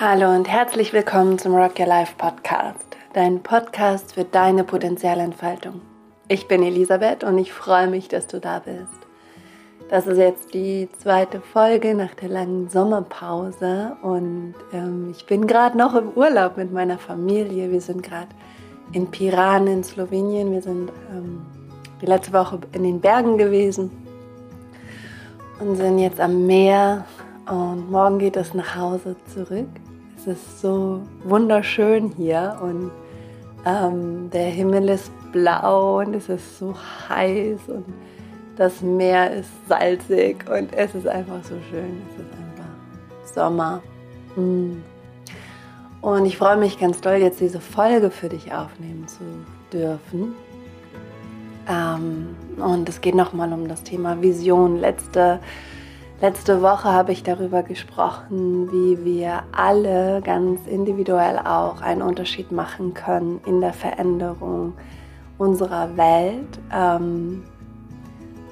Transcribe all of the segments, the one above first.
Hallo und herzlich willkommen zum Rock Your Life Podcast, dein Podcast für deine Potenzialentfaltung. Ich bin Elisabeth und ich freue mich, dass du da bist. Das ist jetzt die zweite Folge nach der langen Sommerpause und ähm, ich bin gerade noch im Urlaub mit meiner Familie. Wir sind gerade in Piran in Slowenien. Wir sind ähm, die letzte Woche in den Bergen gewesen und sind jetzt am Meer und morgen geht es nach Hause zurück. Es ist so wunderschön hier und ähm, der Himmel ist blau und es ist so heiß und das Meer ist salzig und es ist einfach so schön. Es ist einfach Sommer. Mm. Und ich freue mich ganz doll, jetzt diese Folge für dich aufnehmen zu dürfen. Ähm, und es geht nochmal um das Thema Vision. Letzte, letzte Woche habe ich darüber gesprochen, wie wir alle ganz individuell auch einen Unterschied machen können in der Veränderung unserer Welt. Ähm,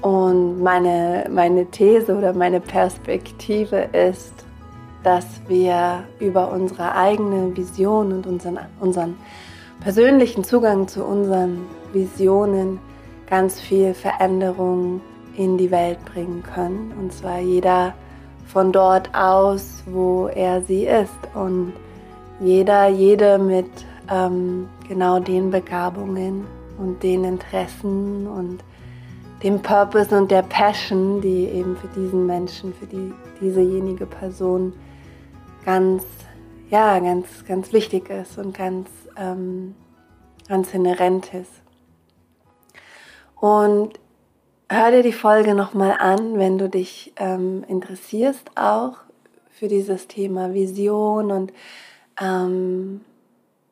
und meine, meine These oder meine Perspektive ist, dass wir über unsere eigene Vision und unseren, unseren persönlichen Zugang zu unseren Visionen ganz viel Veränderung in die Welt bringen können. Und zwar jeder von dort aus, wo er sie ist. Und jeder, jede mit ähm, genau den Begabungen und den Interessen und dem Purpose und der Passion, die eben für diesen Menschen, für die, diesejenige Person ganz, ja, ganz, ganz wichtig ist und ganz, ähm, ganz inhärent ist. Und hör dir die Folge nochmal an, wenn du dich ähm, interessierst auch für dieses Thema Vision und ähm,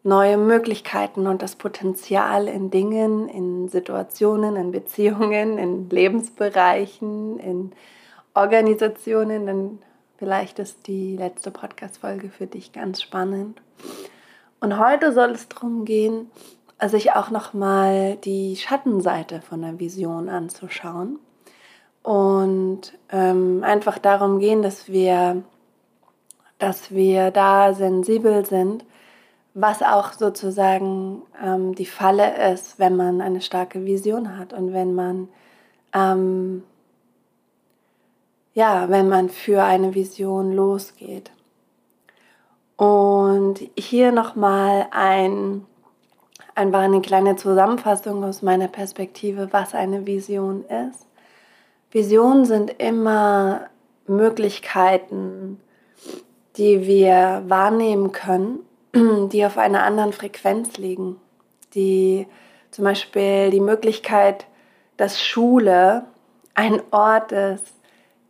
neue Möglichkeiten und das Potenzial in Dingen, in Situationen, in Beziehungen, in Lebensbereichen, in Organisationen, dann vielleicht ist die letzte Podcast-Folge für dich ganz spannend. Und heute soll es darum gehen, sich auch nochmal die Schattenseite von der Vision anzuschauen und ähm, einfach darum gehen, dass wir, dass wir da sensibel sind was auch sozusagen ähm, die Falle ist, wenn man eine starke Vision hat und wenn man ähm, ja, wenn man für eine Vision losgeht. Und hier nochmal ein, einfach eine kleine Zusammenfassung aus meiner Perspektive, was eine Vision ist. Visionen sind immer Möglichkeiten, die wir wahrnehmen können die auf einer anderen Frequenz liegen, die zum Beispiel die Möglichkeit, dass Schule ein Ort ist,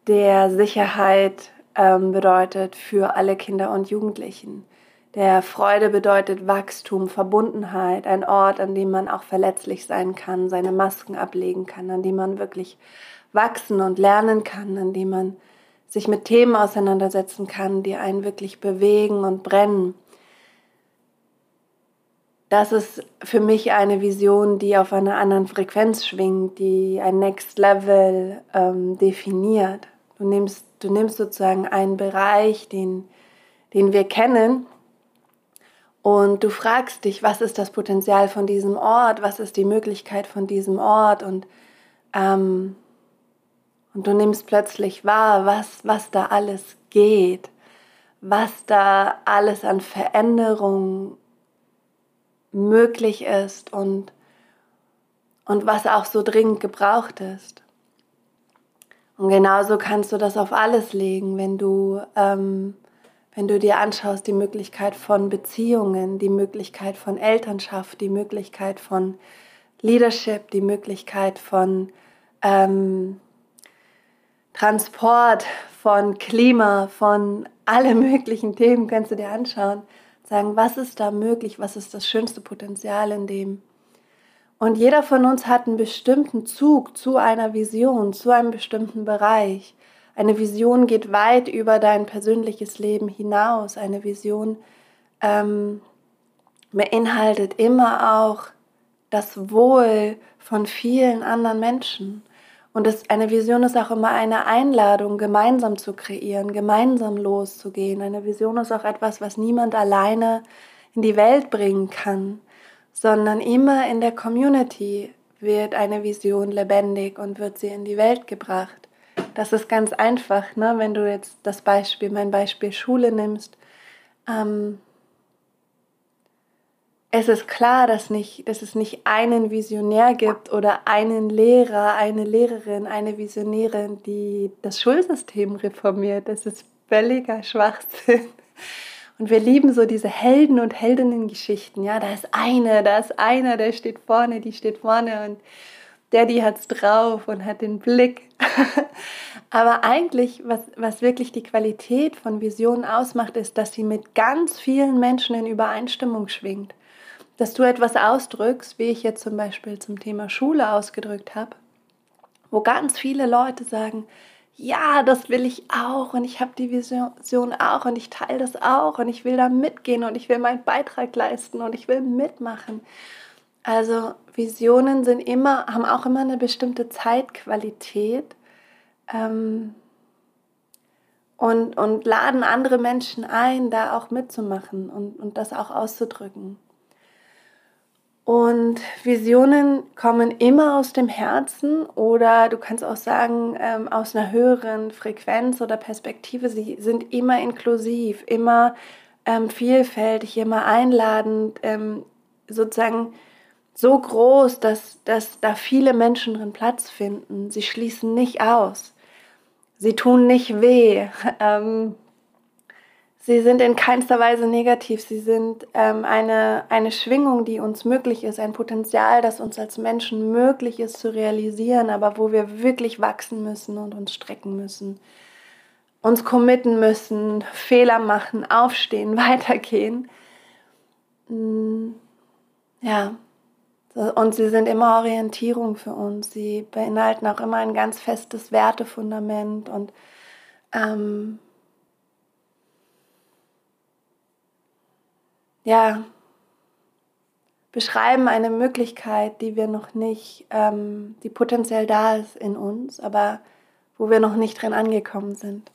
der Sicherheit ähm, bedeutet für alle Kinder und Jugendlichen. Der Freude bedeutet Wachstum, Verbundenheit, ein Ort, an dem man auch verletzlich sein kann, seine Masken ablegen kann, an dem man wirklich wachsen und lernen kann, an dem man sich mit Themen auseinandersetzen kann, die einen wirklich bewegen und brennen das ist für mich eine Vision, die auf einer anderen Frequenz schwingt, die ein Next Level ähm, definiert. Du nimmst, du nimmst sozusagen einen Bereich, den, den wir kennen, und du fragst dich, was ist das Potenzial von diesem Ort, was ist die Möglichkeit von diesem Ort und, ähm, und du nimmst plötzlich wahr, was, was da alles geht, was da alles an Veränderungen möglich ist und, und was auch so dringend gebraucht ist. Und genauso kannst du das auf alles legen, wenn du, ähm, wenn du dir anschaust, die Möglichkeit von Beziehungen, die Möglichkeit von Elternschaft, die Möglichkeit von Leadership, die Möglichkeit von ähm, Transport, von Klima, von alle möglichen Themen kannst du dir anschauen sagen, was ist da möglich, was ist das schönste Potenzial in dem. Und jeder von uns hat einen bestimmten Zug zu einer Vision, zu einem bestimmten Bereich. Eine Vision geht weit über dein persönliches Leben hinaus. Eine Vision ähm, beinhaltet immer auch das Wohl von vielen anderen Menschen. Und das, eine Vision ist auch immer eine Einladung, gemeinsam zu kreieren, gemeinsam loszugehen. Eine Vision ist auch etwas, was niemand alleine in die Welt bringen kann, sondern immer in der Community wird eine Vision lebendig und wird sie in die Welt gebracht. Das ist ganz einfach, ne? wenn du jetzt das Beispiel, mein Beispiel Schule nimmst. Ähm, es ist klar, dass, nicht, dass es nicht einen Visionär gibt oder einen Lehrer, eine Lehrerin, eine Visionärin, die das Schulsystem reformiert. Das ist völliger Schwachsinn. Und wir lieben so diese Helden- und Heldinnen-Geschichten. Ja, da ist eine, da ist einer, der steht vorne, die steht vorne und der, die hat's drauf und hat den Blick. Aber eigentlich, was, was wirklich die Qualität von Visionen ausmacht, ist, dass sie mit ganz vielen Menschen in Übereinstimmung schwingt. Dass du etwas ausdrückst, wie ich jetzt zum Beispiel zum Thema Schule ausgedrückt habe, wo ganz viele Leute sagen, ja, das will ich auch und ich habe die Vision auch und ich teile das auch und ich will da mitgehen und ich will meinen Beitrag leisten und ich will mitmachen. Also Visionen sind immer, haben auch immer eine bestimmte Zeitqualität ähm, und, und laden andere Menschen ein, da auch mitzumachen und, und das auch auszudrücken. Und Visionen kommen immer aus dem Herzen oder du kannst auch sagen, ähm, aus einer höheren Frequenz oder Perspektive. Sie sind immer inklusiv, immer ähm, vielfältig, immer einladend, ähm, sozusagen so groß, dass, dass da viele Menschen drin Platz finden. Sie schließen nicht aus. Sie tun nicht weh. Ähm, Sie sind in keinster Weise negativ. Sie sind ähm, eine, eine Schwingung, die uns möglich ist, ein Potenzial, das uns als Menschen möglich ist zu realisieren, aber wo wir wirklich wachsen müssen und uns strecken müssen, uns committen müssen, Fehler machen, aufstehen, weitergehen. Mm, ja, und sie sind immer Orientierung für uns. Sie beinhalten auch immer ein ganz festes Wertefundament und ähm, ja, beschreiben eine Möglichkeit, die wir noch nicht, ähm, die potenziell da ist in uns, aber wo wir noch nicht drin angekommen sind.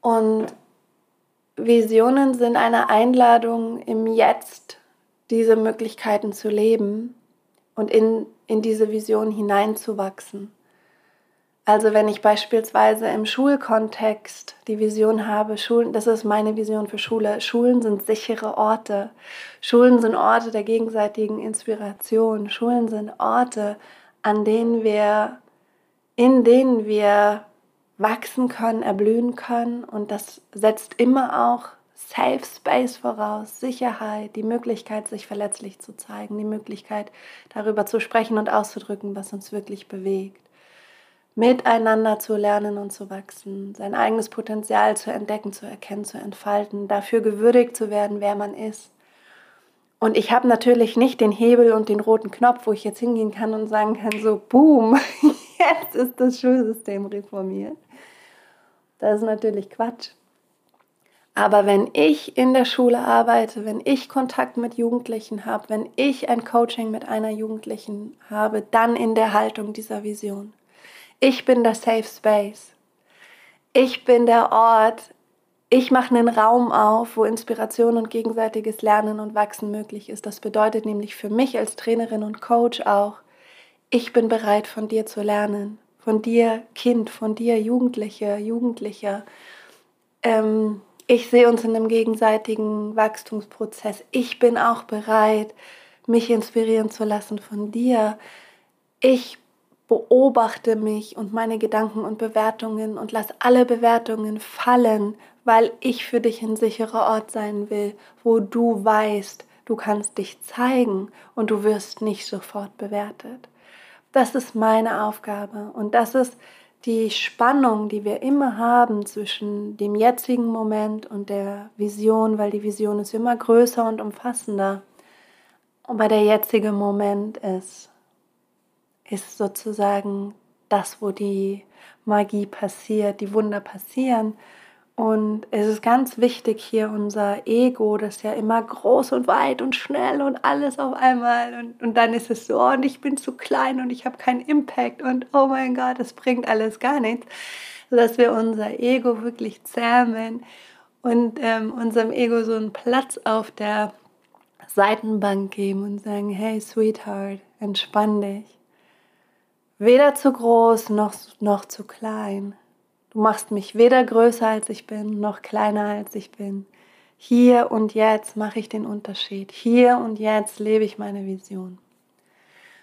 Und Visionen sind eine Einladung, im Jetzt diese Möglichkeiten zu leben und in, in diese Vision hineinzuwachsen. Also wenn ich beispielsweise im Schulkontext die Vision habe, Schulen, das ist meine Vision für Schule, Schulen sind sichere Orte. Schulen sind Orte der gegenseitigen Inspiration. Schulen sind Orte, an denen wir, in denen wir wachsen können, erblühen können. Und das setzt immer auch Safe Space voraus, Sicherheit, die Möglichkeit, sich verletzlich zu zeigen, die Möglichkeit, darüber zu sprechen und auszudrücken, was uns wirklich bewegt miteinander zu lernen und zu wachsen, sein eigenes Potenzial zu entdecken, zu erkennen, zu entfalten, dafür gewürdigt zu werden, wer man ist. Und ich habe natürlich nicht den Hebel und den roten Knopf, wo ich jetzt hingehen kann und sagen kann, so, boom, jetzt ist das Schulsystem reformiert. Das ist natürlich Quatsch. Aber wenn ich in der Schule arbeite, wenn ich Kontakt mit Jugendlichen habe, wenn ich ein Coaching mit einer Jugendlichen habe, dann in der Haltung dieser Vision. Ich bin der Safe Space. Ich bin der Ort. Ich mache einen Raum auf, wo Inspiration und gegenseitiges Lernen und Wachsen möglich ist. Das bedeutet nämlich für mich als Trainerin und Coach auch, ich bin bereit, von dir zu lernen. Von dir, Kind, von dir, Jugendliche, Jugendlicher. Ähm, ich sehe uns in einem gegenseitigen Wachstumsprozess. Ich bin auch bereit, mich inspirieren zu lassen von dir. Ich beobachte mich und meine Gedanken und Bewertungen und lass alle Bewertungen fallen, weil ich für dich ein sicherer Ort sein will, wo du weißt, du kannst dich zeigen und du wirst nicht sofort bewertet. Das ist meine Aufgabe und das ist die Spannung, die wir immer haben zwischen dem jetzigen Moment und der Vision, weil die Vision ist immer größer und umfassender. Aber der jetzige Moment ist ist sozusagen das, wo die Magie passiert, die Wunder passieren. Und es ist ganz wichtig hier unser Ego, das ja immer groß und weit und schnell und alles auf einmal. Und, und dann ist es so, und ich bin zu klein und ich habe keinen Impact und oh mein Gott, das bringt alles gar nichts. Sodass wir unser Ego wirklich zähmen und ähm, unserem Ego so einen Platz auf der Seitenbank geben und sagen, hey Sweetheart, entspann dich. Weder zu groß noch, noch zu klein. Machst mich weder größer als ich bin, noch kleiner als ich bin. Hier und jetzt mache ich den Unterschied. Hier und jetzt lebe ich meine Vision.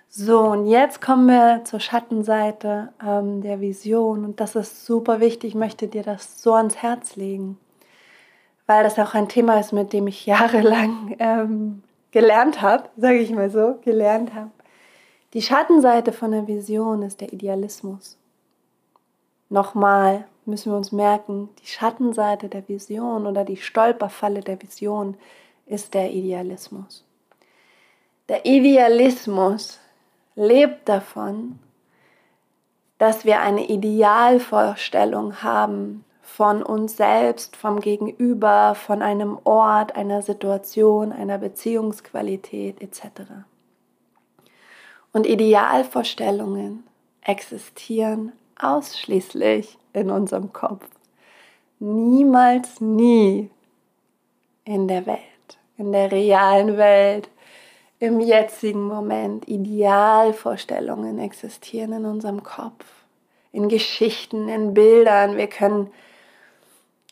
So, und jetzt kommen wir zur Schattenseite ähm, der Vision. Und das ist super wichtig. Ich möchte dir das so ans Herz legen, weil das auch ein Thema ist, mit dem ich jahrelang ähm, gelernt habe, sage ich mal so, gelernt habe. Die Schattenseite von der Vision ist der Idealismus. Nochmal müssen wir uns merken, die Schattenseite der Vision oder die Stolperfalle der Vision ist der Idealismus. Der Idealismus lebt davon, dass wir eine Idealvorstellung haben von uns selbst, vom Gegenüber, von einem Ort, einer Situation, einer Beziehungsqualität etc. Und Idealvorstellungen existieren ausschließlich in unserem Kopf. Niemals nie in der Welt, in der realen Welt, im jetzigen Moment. Idealvorstellungen existieren in unserem Kopf, in Geschichten, in Bildern. Wir können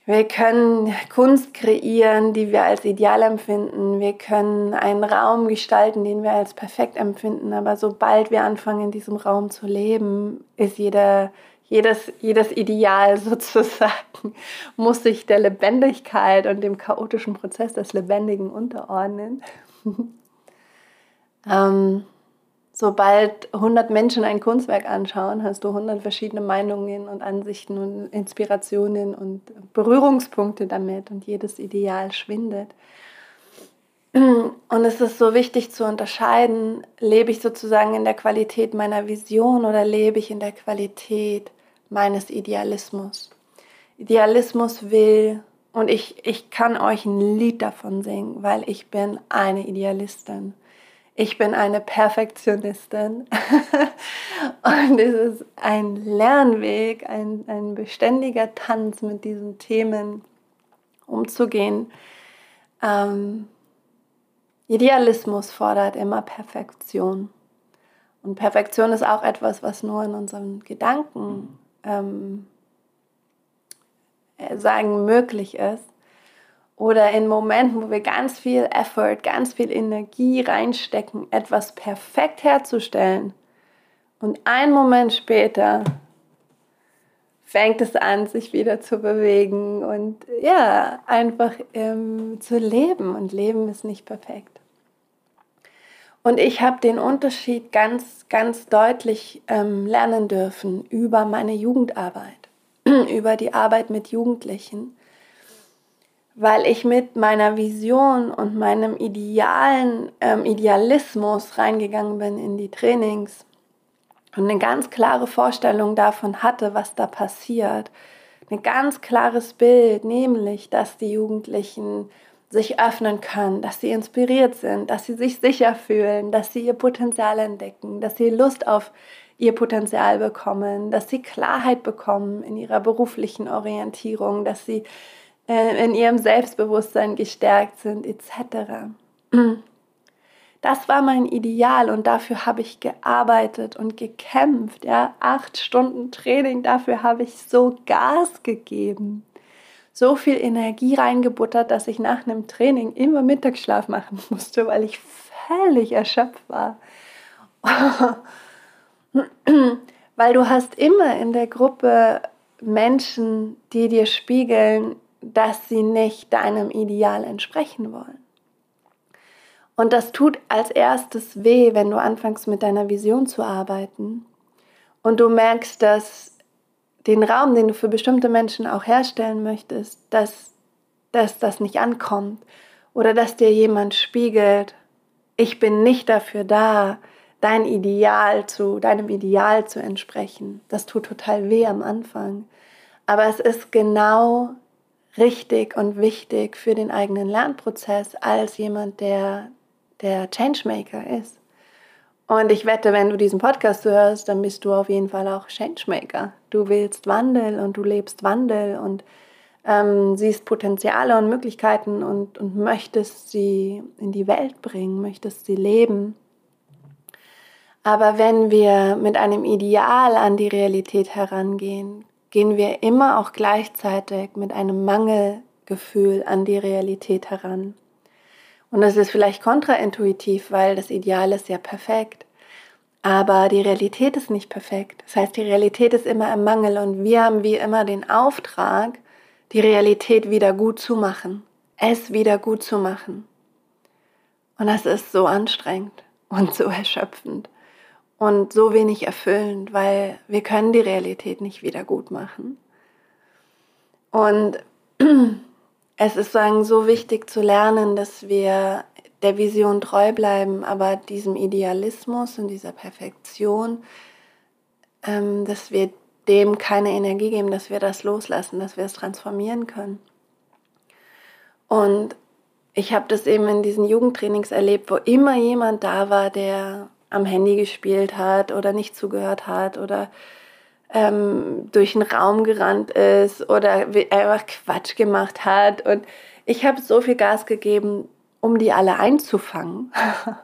wir können Kunst kreieren, die wir als ideal empfinden. Wir können einen Raum gestalten, den wir als perfekt empfinden. Aber sobald wir anfangen, in diesem Raum zu leben, ist jeder, jedes, jedes Ideal sozusagen, muss sich der Lebendigkeit und dem chaotischen Prozess des Lebendigen unterordnen. ähm, sobald 100 Menschen ein Kunstwerk anschauen, hast du 100 verschiedene Meinungen und Ansichten und Inspirationen und Berührungspunkte damit und jedes Ideal schwindet. Und es ist so wichtig zu unterscheiden, lebe ich sozusagen in der Qualität meiner Vision oder lebe ich in der Qualität meines Idealismus. Idealismus will, und ich, ich kann euch ein Lied davon singen, weil ich bin eine Idealistin ich bin eine Perfektionistin und es ist ein Lernweg, ein, ein beständiger Tanz mit diesen Themen umzugehen. Ähm, Idealismus fordert immer Perfektion. Und Perfektion ist auch etwas, was nur in unseren Gedanken ähm, sagen möglich ist. Oder in Momenten, wo wir ganz viel Effort, ganz viel Energie reinstecken, etwas perfekt herzustellen. Und einen Moment später fängt es an, sich wieder zu bewegen und ja, einfach ähm, zu leben. Und Leben ist nicht perfekt. Und ich habe den Unterschied ganz, ganz deutlich ähm, lernen dürfen über meine Jugendarbeit, über die Arbeit mit Jugendlichen weil ich mit meiner Vision und meinem idealen ähm, Idealismus reingegangen bin in die Trainings und eine ganz klare Vorstellung davon hatte, was da passiert. Ein ganz klares Bild, nämlich, dass die Jugendlichen sich öffnen können, dass sie inspiriert sind, dass sie sich sicher fühlen, dass sie ihr Potenzial entdecken, dass sie Lust auf ihr Potenzial bekommen, dass sie Klarheit bekommen in ihrer beruflichen Orientierung, dass sie in ihrem Selbstbewusstsein gestärkt sind, etc. Das war mein Ideal und dafür habe ich gearbeitet und gekämpft. Ja, acht Stunden Training, dafür habe ich so Gas gegeben. So viel Energie reingebuttert, dass ich nach einem Training immer Mittagsschlaf machen musste, weil ich völlig erschöpft war. weil du hast immer in der Gruppe Menschen, die dir spiegeln, dass sie nicht deinem Ideal entsprechen wollen. Und das tut als erstes weh, wenn du anfängst mit deiner Vision zu arbeiten und du merkst, dass den Raum, den du für bestimmte Menschen auch herstellen möchtest, dass, dass das nicht ankommt oder dass dir jemand spiegelt, ich bin nicht dafür da, dein Ideal zu, deinem Ideal zu entsprechen. Das tut total weh am Anfang. Aber es ist genau richtig und wichtig für den eigenen Lernprozess als jemand, der der Changemaker ist. Und ich wette, wenn du diesen Podcast hörst, dann bist du auf jeden Fall auch Changemaker. Du willst Wandel und du lebst Wandel und ähm, siehst Potenziale und Möglichkeiten und, und möchtest sie in die Welt bringen, möchtest sie leben. Aber wenn wir mit einem Ideal an die Realität herangehen, gehen wir immer auch gleichzeitig mit einem Mangelgefühl an die Realität heran. Und das ist vielleicht kontraintuitiv, weil das Ideal ist ja perfekt. Aber die Realität ist nicht perfekt. Das heißt, die Realität ist immer im Mangel und wir haben wie immer den Auftrag, die Realität wieder gut zu machen, es wieder gut zu machen. Und das ist so anstrengend und so erschöpfend und so wenig erfüllend, weil wir können die Realität nicht wieder gut machen. Und es ist sagen, so wichtig zu lernen, dass wir der Vision treu bleiben, aber diesem Idealismus und dieser Perfektion, ähm, dass wir dem keine Energie geben, dass wir das loslassen, dass wir es transformieren können. Und ich habe das eben in diesen Jugendtrainings erlebt, wo immer jemand da war, der am Handy gespielt hat oder nicht zugehört hat oder ähm, durch den Raum gerannt ist oder einfach Quatsch gemacht hat. Und ich habe so viel Gas gegeben, um die alle einzufangen,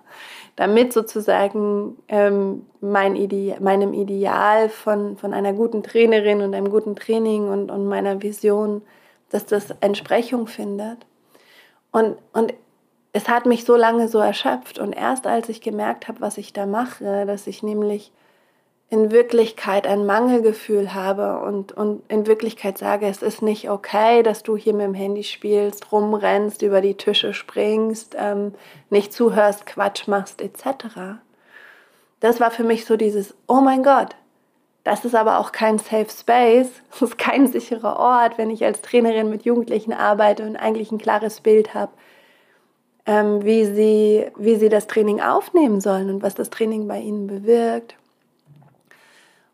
damit sozusagen ähm, mein Ide meinem Ideal von, von einer guten Trainerin und einem guten Training und, und meiner Vision, dass das Entsprechung findet. Und, und es hat mich so lange so erschöpft. Und erst als ich gemerkt habe, was ich da mache, dass ich nämlich in Wirklichkeit ein Mangelgefühl habe und, und in Wirklichkeit sage, es ist nicht okay, dass du hier mit dem Handy spielst, rumrennst, über die Tische springst, ähm, nicht zuhörst, Quatsch machst, etc. Das war für mich so dieses, oh mein Gott, das ist aber auch kein Safe Space, das ist kein sicherer Ort, wenn ich als Trainerin mit Jugendlichen arbeite und eigentlich ein klares Bild habe, ähm, wie, sie, wie sie das Training aufnehmen sollen und was das Training bei ihnen bewirkt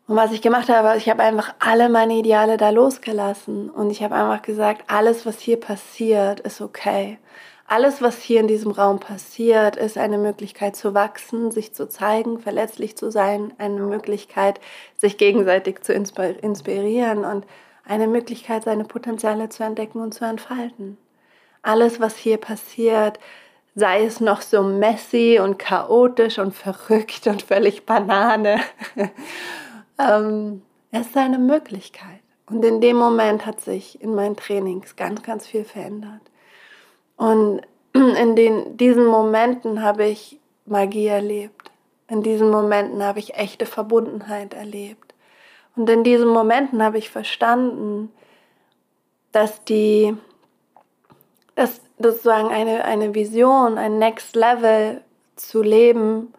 und was ich gemacht habe, ich habe einfach alle meine Ideale da losgelassen und ich habe einfach gesagt, alles, was hier passiert, ist okay. Alles, was hier in diesem Raum passiert, ist eine Möglichkeit zu wachsen, sich zu zeigen, verletzlich zu sein, eine Möglichkeit, sich gegenseitig zu inspirieren und eine Möglichkeit, seine Potenziale zu entdecken und zu entfalten. Alles, was hier passiert, sei es noch so messy und chaotisch und verrückt und völlig Banane Ähm, es ist eine Möglichkeit. Und in dem Moment hat sich in meinen Trainings ganz, ganz viel verändert. Und in den, diesen Momenten habe ich Magie erlebt. In diesen Momenten habe ich echte Verbundenheit erlebt. Und in diesen Momenten habe ich verstanden, dass die, dass sozusagen eine, eine Vision, ein Next Level zu leben,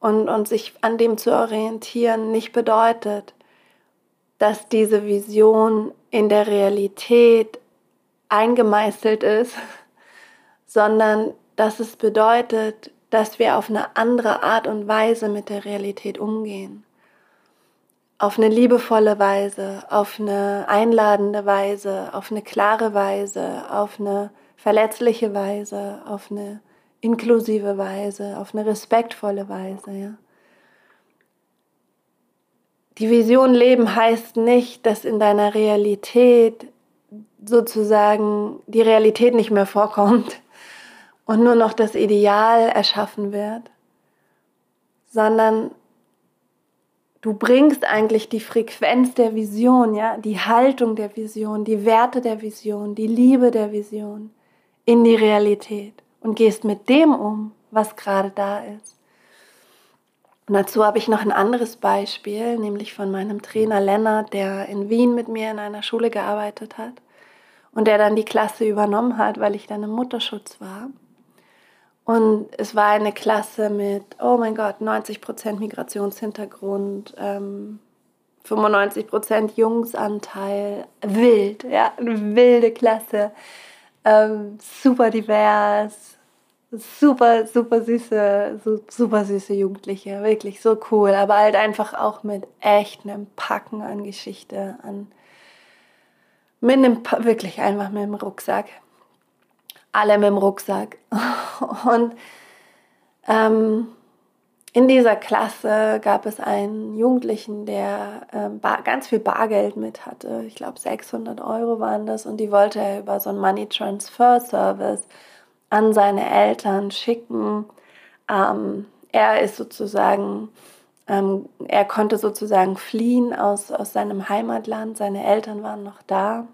und, und sich an dem zu orientieren nicht bedeutet, dass diese Vision in der Realität eingemeißelt ist, sondern dass es bedeutet, dass wir auf eine andere Art und Weise mit der Realität umgehen. Auf eine liebevolle Weise, auf eine einladende Weise, auf eine klare Weise, auf eine verletzliche Weise, auf eine inklusive Weise, auf eine respektvolle Weise. Ja. Die Vision leben heißt nicht, dass in deiner Realität sozusagen die Realität nicht mehr vorkommt und nur noch das Ideal erschaffen wird, sondern du bringst eigentlich die Frequenz der Vision, ja, die Haltung der Vision, die Werte der Vision, die Liebe der Vision in die Realität und gehst mit dem um, was gerade da ist. Und dazu habe ich noch ein anderes Beispiel, nämlich von meinem Trainer Lennart, der in Wien mit mir in einer Schule gearbeitet hat und der dann die Klasse übernommen hat, weil ich dann im Mutterschutz war. Und es war eine Klasse mit, oh mein Gott, 90% Migrationshintergrund, ähm, 95% Jungsanteil, wild, ja, eine wilde Klasse, ähm, super divers, super, super süße, super süße Jugendliche, wirklich so cool, aber halt einfach auch mit echt einem Packen an Geschichte, an mit einem, wirklich einfach mit dem Rucksack. Alle mit dem Rucksack. Und ähm, in dieser Klasse gab es einen Jugendlichen, der äh, ganz viel Bargeld mit hatte. Ich glaube 600 Euro waren das und die wollte er über so einen Money Transfer Service an seine Eltern schicken. Ähm, er ist sozusagen, ähm, er konnte sozusagen fliehen aus, aus seinem Heimatland. Seine Eltern waren noch da.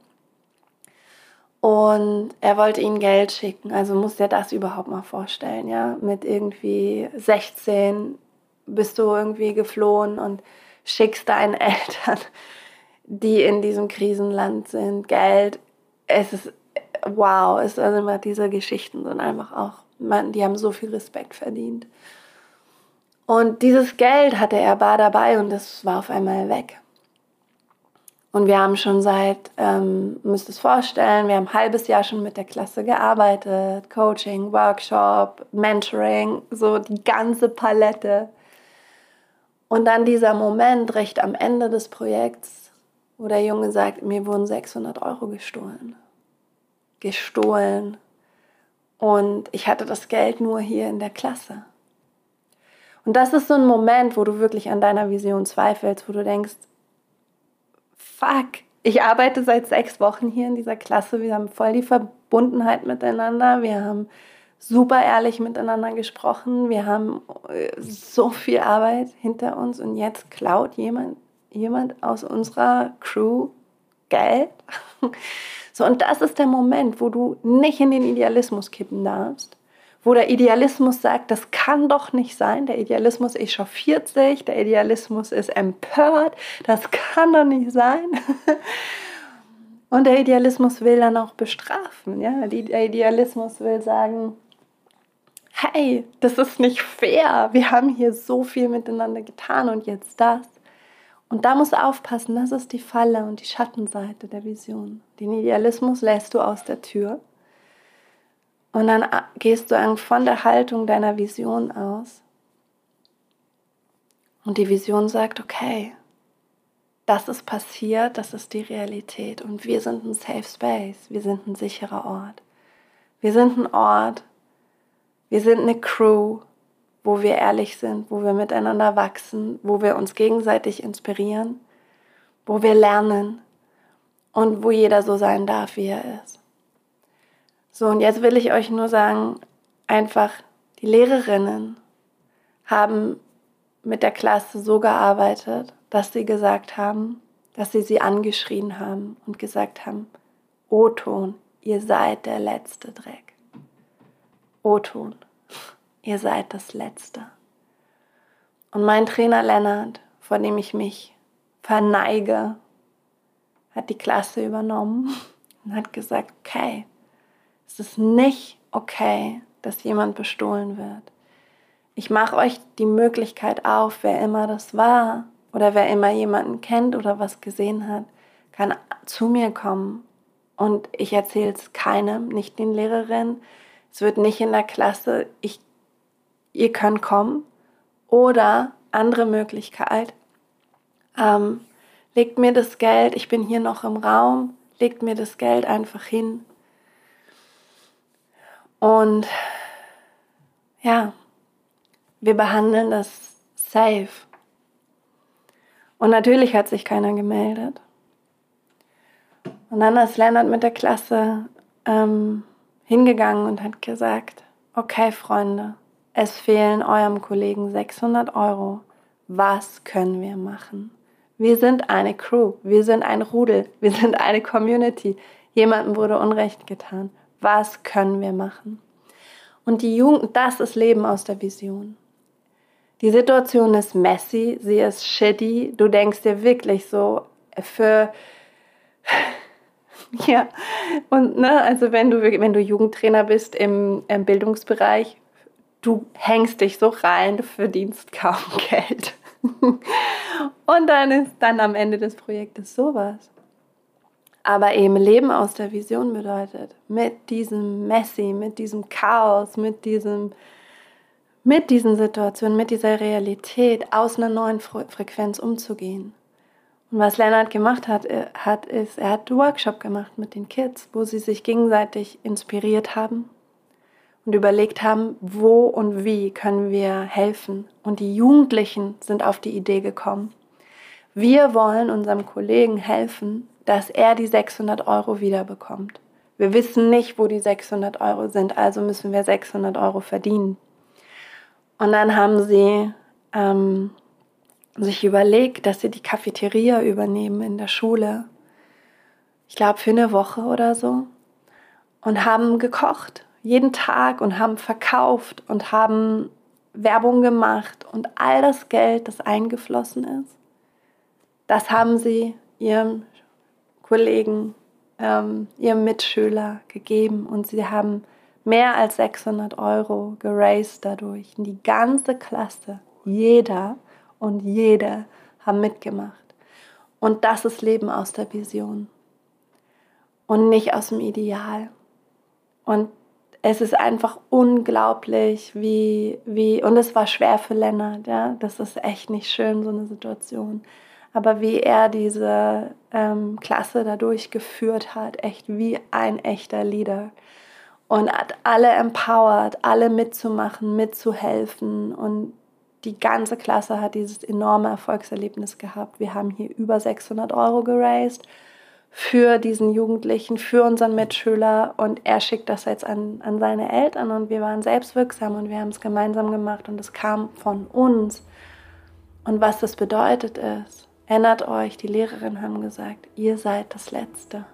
Und er wollte ihnen Geld schicken. Also muss er das überhaupt mal vorstellen, ja. Mit irgendwie 16 bist du irgendwie geflohen und schickst deinen Eltern, die in diesem Krisenland sind, Geld. Es ist wow, es also immer diese Geschichten sind einfach auch, man, die haben so viel Respekt verdient. Und dieses Geld hatte er bar dabei und das war auf einmal weg. Und wir haben schon seit, ähm, müsst es vorstellen, wir haben ein halbes Jahr schon mit der Klasse gearbeitet, Coaching, Workshop, Mentoring, so die ganze Palette. Und dann dieser Moment recht am Ende des Projekts, wo der Junge sagt, mir wurden 600 Euro gestohlen. Gestohlen. Und ich hatte das Geld nur hier in der Klasse. Und das ist so ein Moment, wo du wirklich an deiner Vision zweifelst, wo du denkst, fuck, ich arbeite seit sechs Wochen hier in dieser Klasse, wir haben voll die Verbundenheit miteinander, wir haben super ehrlich miteinander gesprochen, wir haben äh, so viel Arbeit hinter uns. Und jetzt klaut jemand, jemand aus unserer Crew Geld. So, und das ist der Moment, wo du nicht in den Idealismus kippen darfst, wo der Idealismus sagt, das kann doch nicht sein, der Idealismus echauffiert sich, der Idealismus ist empört, das kann doch nicht sein. Und der Idealismus will dann auch bestrafen. Ja? Der Idealismus will sagen, hey, das ist nicht fair, wir haben hier so viel miteinander getan und jetzt das. Und da musst du aufpassen, das ist die Falle und die Schattenseite der Vision. Den Idealismus lässt du aus der Tür und dann gehst du von der Haltung deiner Vision aus. Und die Vision sagt, okay, das ist passiert, das ist die Realität. Und wir sind ein Safe Space, wir sind ein sicherer Ort. Wir sind ein Ort, wir sind eine Crew, wo wir ehrlich sind, wo wir miteinander wachsen, wo wir uns gegenseitig inspirieren, wo wir lernen und wo jeder so sein darf, wie er ist. So, und jetzt will ich euch nur sagen, einfach, die Lehrerinnen haben mit der Klasse so gearbeitet, dass sie gesagt haben, dass sie sie angeschrien haben und gesagt haben, O-Ton, ihr seid der letzte Dreck. O-Ton, ihr seid das Letzte. Und mein Trainer Lennart, vor dem ich mich verneige, hat die Klasse übernommen und hat gesagt, okay, es ist nicht okay, dass jemand bestohlen wird. Ich mache euch die Möglichkeit auf, wer immer das war oder wer immer jemanden kennt oder was gesehen hat, kann zu mir kommen und ich erzähle es keinem, nicht den Lehrerinnen. Es wird nicht in der Klasse, ich, ihr könnt kommen. Oder andere Möglichkeit, ähm, legt mir das Geld, ich bin hier noch im Raum, legt mir das Geld einfach hin und ja, wir behandeln das safe. Und natürlich hat sich keiner gemeldet. Und dann ist Lennart mit der Klasse ähm, hingegangen und hat gesagt, okay Freunde, es fehlen eurem Kollegen 600 Euro. Was können wir machen? Wir sind eine Crew, wir sind ein Rudel, wir sind eine Community. Jemandem wurde Unrecht getan. Was können wir machen? Und die Jugend, das ist Leben aus der Vision. Die Situation ist messy, sie ist shitty. Du denkst dir wirklich so für ja und ne, also wenn du wenn du Jugendtrainer bist im, im Bildungsbereich, du hängst dich so rein, du verdienst kaum Geld. und dann ist dann am Ende des Projektes sowas aber eben Leben aus der Vision bedeutet, mit diesem Messi, mit diesem Chaos, mit diesem mit diesen Situationen, mit dieser Realität aus einer neuen Frequenz umzugehen. Und was Lennart gemacht hat, äh, hat, ist, er hat einen Workshop gemacht mit den Kids, wo sie sich gegenseitig inspiriert haben und überlegt haben, wo und wie können wir helfen. Und die Jugendlichen sind auf die Idee gekommen. Wir wollen unserem Kollegen helfen, dass er die 600 Euro wiederbekommt. Wir wissen nicht, wo die 600 Euro sind, also müssen wir 600 Euro verdienen. Und dann haben sie ähm, sich überlegt, dass sie die Cafeteria übernehmen in der Schule. Ich glaube für eine Woche oder so. Und haben gekocht, jeden Tag und haben verkauft und haben Werbung gemacht und all das Geld, das eingeflossen ist, das haben sie ihrem Kollegen, ähm, ihrem Mitschüler gegeben und sie haben mehr als 600 Euro geraced dadurch. Und die ganze Klasse, jeder und jede haben mitgemacht. Und das ist Leben aus der Vision und nicht aus dem Ideal. Und es ist einfach unglaublich, wie, wie, und es war schwer für Lennart, ja, das ist echt nicht schön, so eine Situation. Aber wie er diese ähm, Klasse dadurch geführt hat, echt wie ein echter Leader. Und hat alle empowered, alle mitzumachen, mitzuhelfen. Und die ganze Klasse hat dieses enorme Erfolgserlebnis gehabt. Wir haben hier über 600 Euro geraced für diesen Jugendlichen, für unseren Mitschüler und er schickt das jetzt an, an seine Eltern und wir waren selbstwirksam und wir haben es gemeinsam gemacht und es kam von uns. Und was das bedeutet ist, erinnert euch, die Lehrerinnen haben gesagt, ihr seid das Letzte.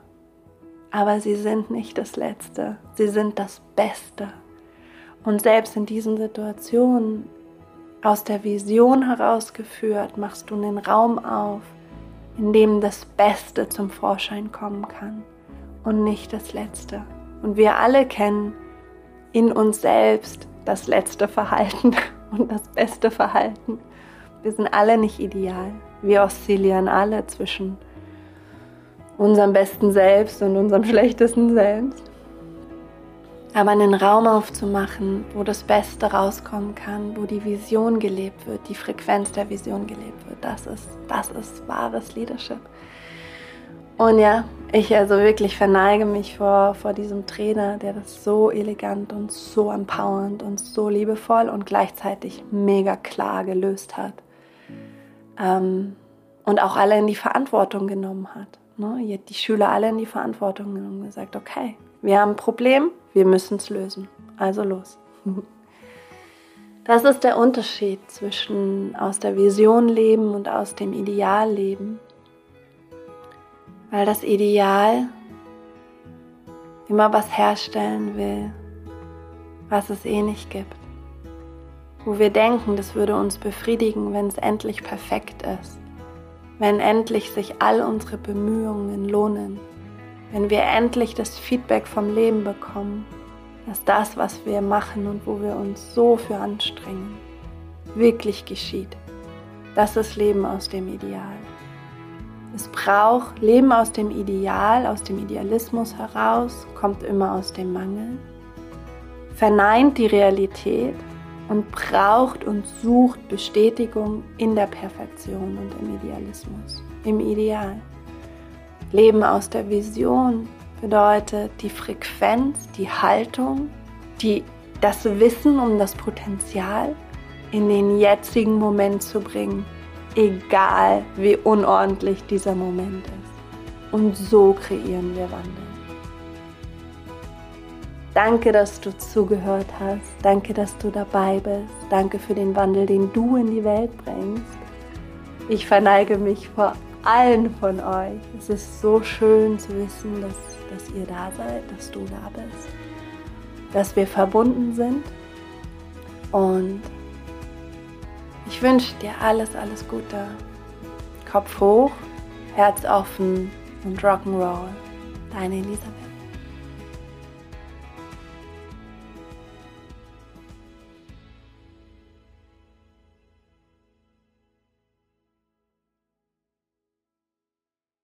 Aber sie sind nicht das Letzte, sie sind das Beste. Und selbst in diesen Situationen aus der Vision herausgeführt, machst du einen Raum auf, in dem das Beste zum Vorschein kommen kann und nicht das Letzte. Und wir alle kennen in uns selbst das letzte Verhalten und das beste Verhalten. Wir sind alle nicht ideal. Wir oszillieren alle zwischen unserem besten Selbst und unserem schlechtesten Selbst. Aber einen Raum aufzumachen, wo das Beste rauskommen kann, wo die Vision gelebt wird, die Frequenz der Vision gelebt wird, das ist, das ist wahres Leadership. Und ja, ich also wirklich verneige mich vor, vor diesem Trainer, der das so elegant und so empowernd und so liebevoll und gleichzeitig mega klar gelöst hat. Ähm, und auch alle in die Verantwortung genommen hat. Ne? Die Schüler alle in die Verantwortung genommen und gesagt, okay, wir haben ein Problem, wir müssen es lösen. Also los. Das ist der Unterschied zwischen aus der Vision leben und aus dem Ideal leben. Weil das Ideal immer was herstellen will, was es eh nicht gibt. Wo wir denken, das würde uns befriedigen, wenn es endlich perfekt ist. Wenn endlich sich all unsere Bemühungen lohnen wenn wir endlich das Feedback vom Leben bekommen, dass das, was wir machen und wo wir uns so für anstrengen, wirklich geschieht. Das ist Leben aus dem Ideal. Es braucht Leben aus dem Ideal, aus dem Idealismus heraus, kommt immer aus dem Mangel, verneint die Realität und braucht und sucht Bestätigung in der Perfektion und im Idealismus, im Ideal. Leben aus der Vision bedeutet die Frequenz, die Haltung, die, das Wissen um das Potenzial in den jetzigen Moment zu bringen, egal wie unordentlich dieser Moment ist. Und so kreieren wir Wandel. Danke, dass du zugehört hast. Danke, dass du dabei bist. Danke für den Wandel, den du in die Welt bringst. Ich verneige mich vor allen von euch. Es ist so schön zu wissen, dass, dass ihr da seid, dass du da bist, dass wir verbunden sind. Und ich wünsche dir alles, alles Gute. Kopf hoch, Herz offen und Rock'n'Roll. Deine Elisabeth.